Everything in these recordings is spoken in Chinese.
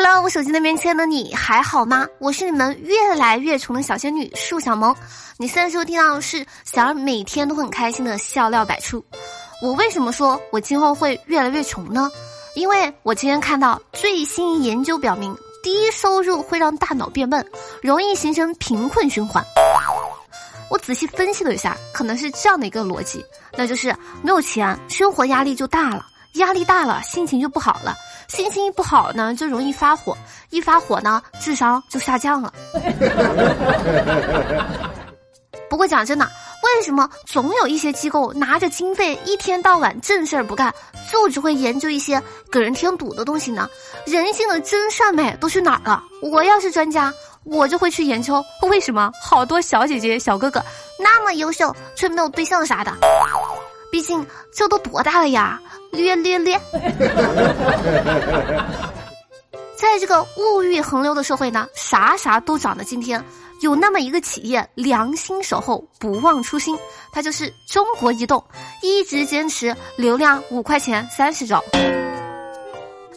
Hello，我手机那边亲爱的你还好吗？我是你们越来越穷的小仙女树小萌。你现在收听到的是想要每天都很开心的笑料百出。我为什么说我今后会越来越穷呢？因为我今天看到最新研究表明，低收入会让大脑变笨，容易形成贫困循环。我仔细分析了一下，可能是这样的一个逻辑，那就是没有钱，生活压力就大了。压力大了，心情就不好了。心情一不好呢，就容易发火。一发火呢，智商就下降了。不过讲真的，为什么总有一些机构拿着经费，一天到晚正事儿不干，就只会研究一些给人添堵的东西呢？人性的真善美都去哪儿了？我要是专家，我就会去研究为什么好多小姐姐、小哥哥那么优秀，却没有对象啥的。毕竟这都多大了呀！略略略，在这个物欲横流的社会呢，啥啥都涨的今天，有那么一个企业良心守候，不忘初心，它就是中国移动，一直坚持流量五块钱三十兆。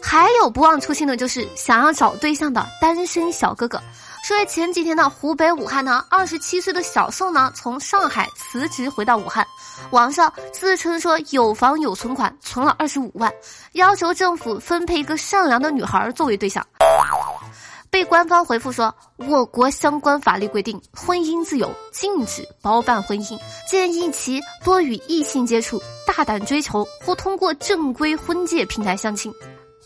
还有不忘初心的，就是想要找对象的单身小哥哥。说在前几天呢，湖北武汉呢，二十七岁的小宋呢，从上海辞职回到武汉，网上自称说有房有存款，存了二十五万，要求政府分配一个善良的女孩作为对象。被官方回复说，我国相关法律规定，婚姻自由，禁止包办婚姻，建议其多与异性接触，大胆追求，或通过正规婚介平台相亲。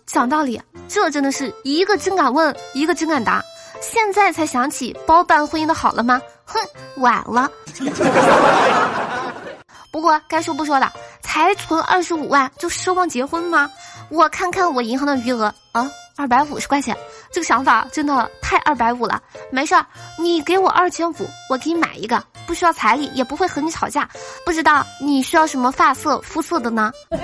讲道理，这真的是一个真敢问，一个真敢答。现在才想起包办婚姻的好了吗？哼，晚了。不过该说不说的，才存二十五万就奢望结婚吗？我看看我银行的余额啊，二百五十块钱。这个想法真的太二百五了。没事儿，你给我二千五，我给你买一个，不需要彩礼，也不会和你吵架。不知道你需要什么发色、肤色的呢？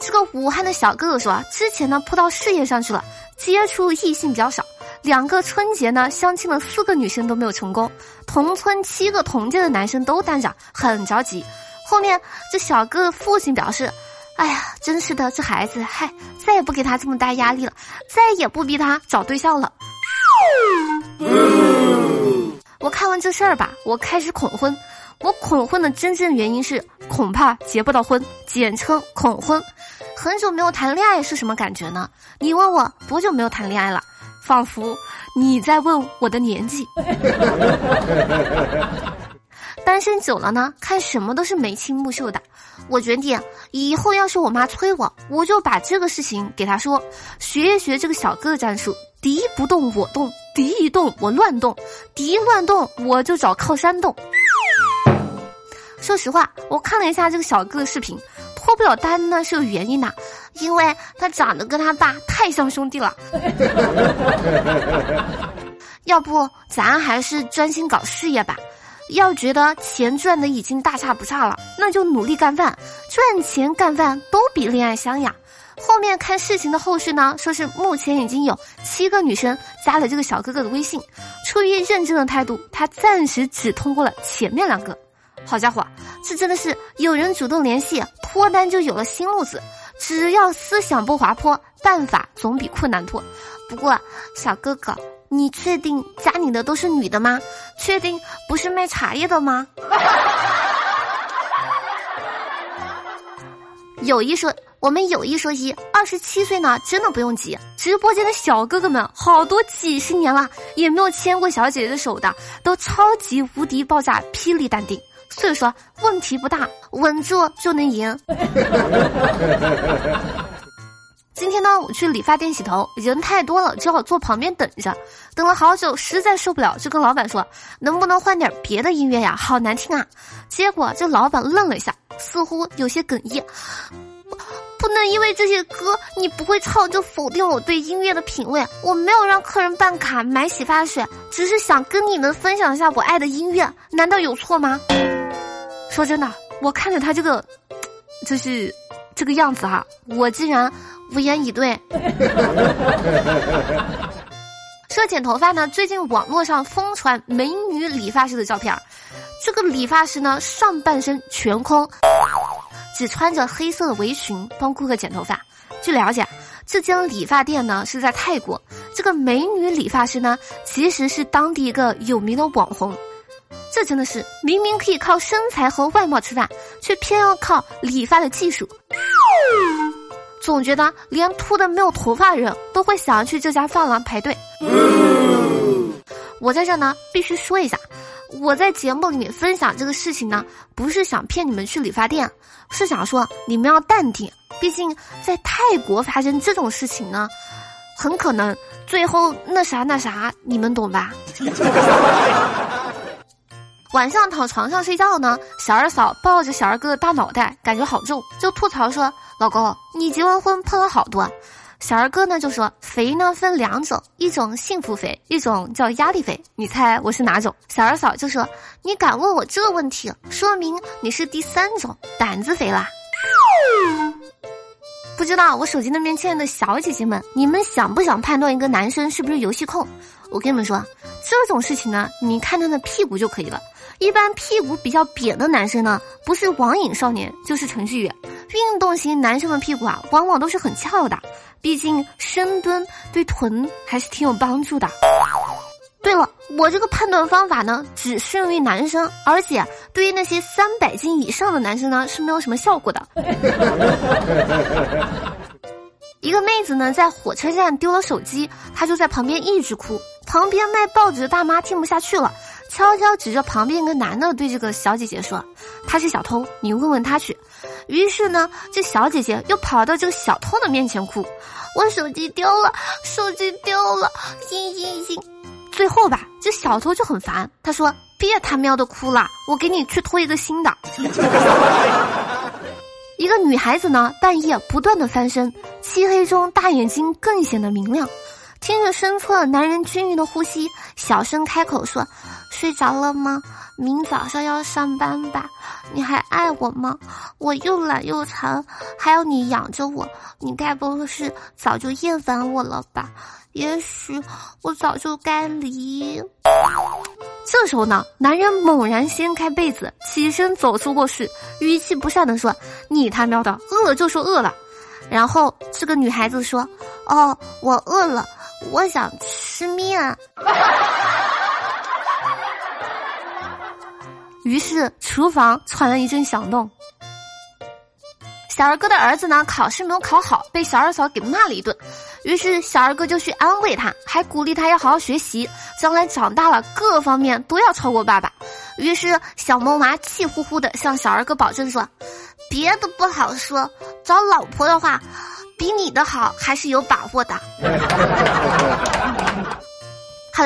这个武汉的小哥哥说，之前呢扑到事业上去了。接触异性比较少，两个春节呢相亲了四个女生都没有成功，同村七个同届的男生都单着，很着急。后面这小哥父亲表示：“哎呀，真是的，这孩子，嗨，再也不给他这么大压力了，再也不逼他找对象了。”我看完这事儿吧，我开始恐婚。我恐婚的真正原因是恐怕结不到婚，简称恐婚。很久没有谈恋爱是什么感觉呢？你问我多久没有谈恋爱了，仿佛你在问我的年纪。单身久了呢，看什么都是眉清目秀的。我决定以后要是我妈催我，我就把这个事情给她说，学一学这个小哥的战术：敌不动我动，敌一动我乱动，敌乱动我就找靠山动。说实话，我看了一下这个小哥的视频。脱不了单呢是有原因的，因为他长得跟他爸太像兄弟了。要不咱还是专心搞事业吧。要觉得钱赚的已经大差不差了，那就努力干饭，赚钱干饭都比恋爱香呀。后面看事情的后续呢，说是目前已经有七个女生加了这个小哥哥的微信，出于认真的态度，他暂时只通过了前面两个。好家伙，这真的是有人主动联系，脱单就有了新路子。只要思想不滑坡，办法总比困难多。不过，小哥哥，你确定加你的都是女的吗？确定不是卖茶叶的吗？有一说，我们有一说一，二十七岁呢，真的不用急。直播间的小哥哥们，好多几十年了也没有牵过小姐姐的手的，都超级无敌爆炸，霹雳淡定。所以说问题不大，稳住就能赢。今天呢，我去理发店洗头，人太多了，只好坐旁边等着。等了好久，实在受不了，就跟老板说：“能不能换点别的音乐呀？好难听啊！”结果这老板愣了一下，似乎有些哽咽：“，能因为这些歌你不会唱就否定我对音乐的品味。我没有让客人办卡买洗发水，只是想跟你们分享一下我爱的音乐，难道有错吗？”说真的，我看着他这个，就是这个样子哈，我竟然无言以对。说剪头发呢，最近网络上疯传美女理发师的照片，这个理发师呢上半身全空，只穿着黑色的围裙帮顾客剪头发。据了解，这间理发店呢是在泰国，这个美女理发师呢其实是当地一个有名的网红。这真的是明明可以靠身材和外貌吃饭，却偏要靠理发的技术。总觉得连秃的没有头发的人都会想要去这家发廊排队。我在这呢必须说一下，我在节目里面分享这个事情呢，不是想骗你们去理发店，是想说你们要淡定。毕竟在泰国发生这种事情呢，很可能最后那啥那啥，你们懂吧？晚上躺床上睡觉呢，小二嫂抱着小二哥的大脑袋，感觉好重，就吐槽说：“老公，你结完婚胖了好多。”小儿哥呢就说：“肥呢分两种，一种幸福肥，一种叫压力肥。你猜我是哪种？”小二嫂就说：“你敢问我这问题，说明你是第三种，胆子肥啦。”不知道我手机那边亲爱的小姐姐们，你们想不想判断一个男生是不是游戏控？我跟你们说，这种事情呢，你看他的屁股就可以了。一般屁股比较扁的男生呢，不是网瘾少年，就是程序员。运动型男生的屁股啊，往往都是很翘的，毕竟深蹲对臀还是挺有帮助的。对了，我这个判断方法呢，只适用于男生，而且对于那些三百斤以上的男生呢，是没有什么效果的。一个妹子呢，在火车站丢了手机，她就在旁边一直哭。旁边卖报纸的大妈听不下去了。悄悄指着旁边一个男的对这个小姐姐说：“他是小偷，你问问他去。”于是呢，这小姐姐又跑到这个小偷的面前哭：“我手机丢了，手机丢了，星星星。”最后吧，这小偷就很烦，他说：“别他喵的哭了，我给你去偷一个新的。”一个女孩子呢，半夜不断的翻身，漆黑中大眼睛更显得明亮。听着身侧男人均匀的呼吸，小声开口说：“睡着了吗？明早上要上班吧？你还爱我吗？我又懒又馋，还要你养着我，你该不会是早就厌烦我了吧？也许我早就该离。”这时候呢，男人猛然掀开被子，起身走出卧室，语气不善的说：“你他喵的，饿了就说饿了。”然后这个女孩子说：“哦，我饿了。”我想吃面，于是厨房传来一阵响动。小二哥的儿子呢，考试没有考好，被小二嫂给骂了一顿。于是小二哥就去安慰他，还鼓励他要好好学习，将来长大了各方面都要超过爸爸。于是小萌娃气呼呼的向小二哥保证说：“别的不好说，找老婆的话。”比你的好还是有把握的。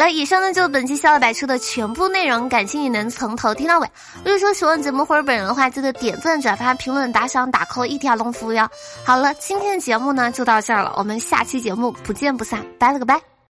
以上呢就是本期笑料百出的全部内容，感谢你能从头听到尾。如果说喜欢节目或者本人的话，记得点赞、转发、评论、打赏、打 call，一条龙服务哟。好了，今天的节目呢就到这儿了，我们下期节目不见不散，拜了个拜。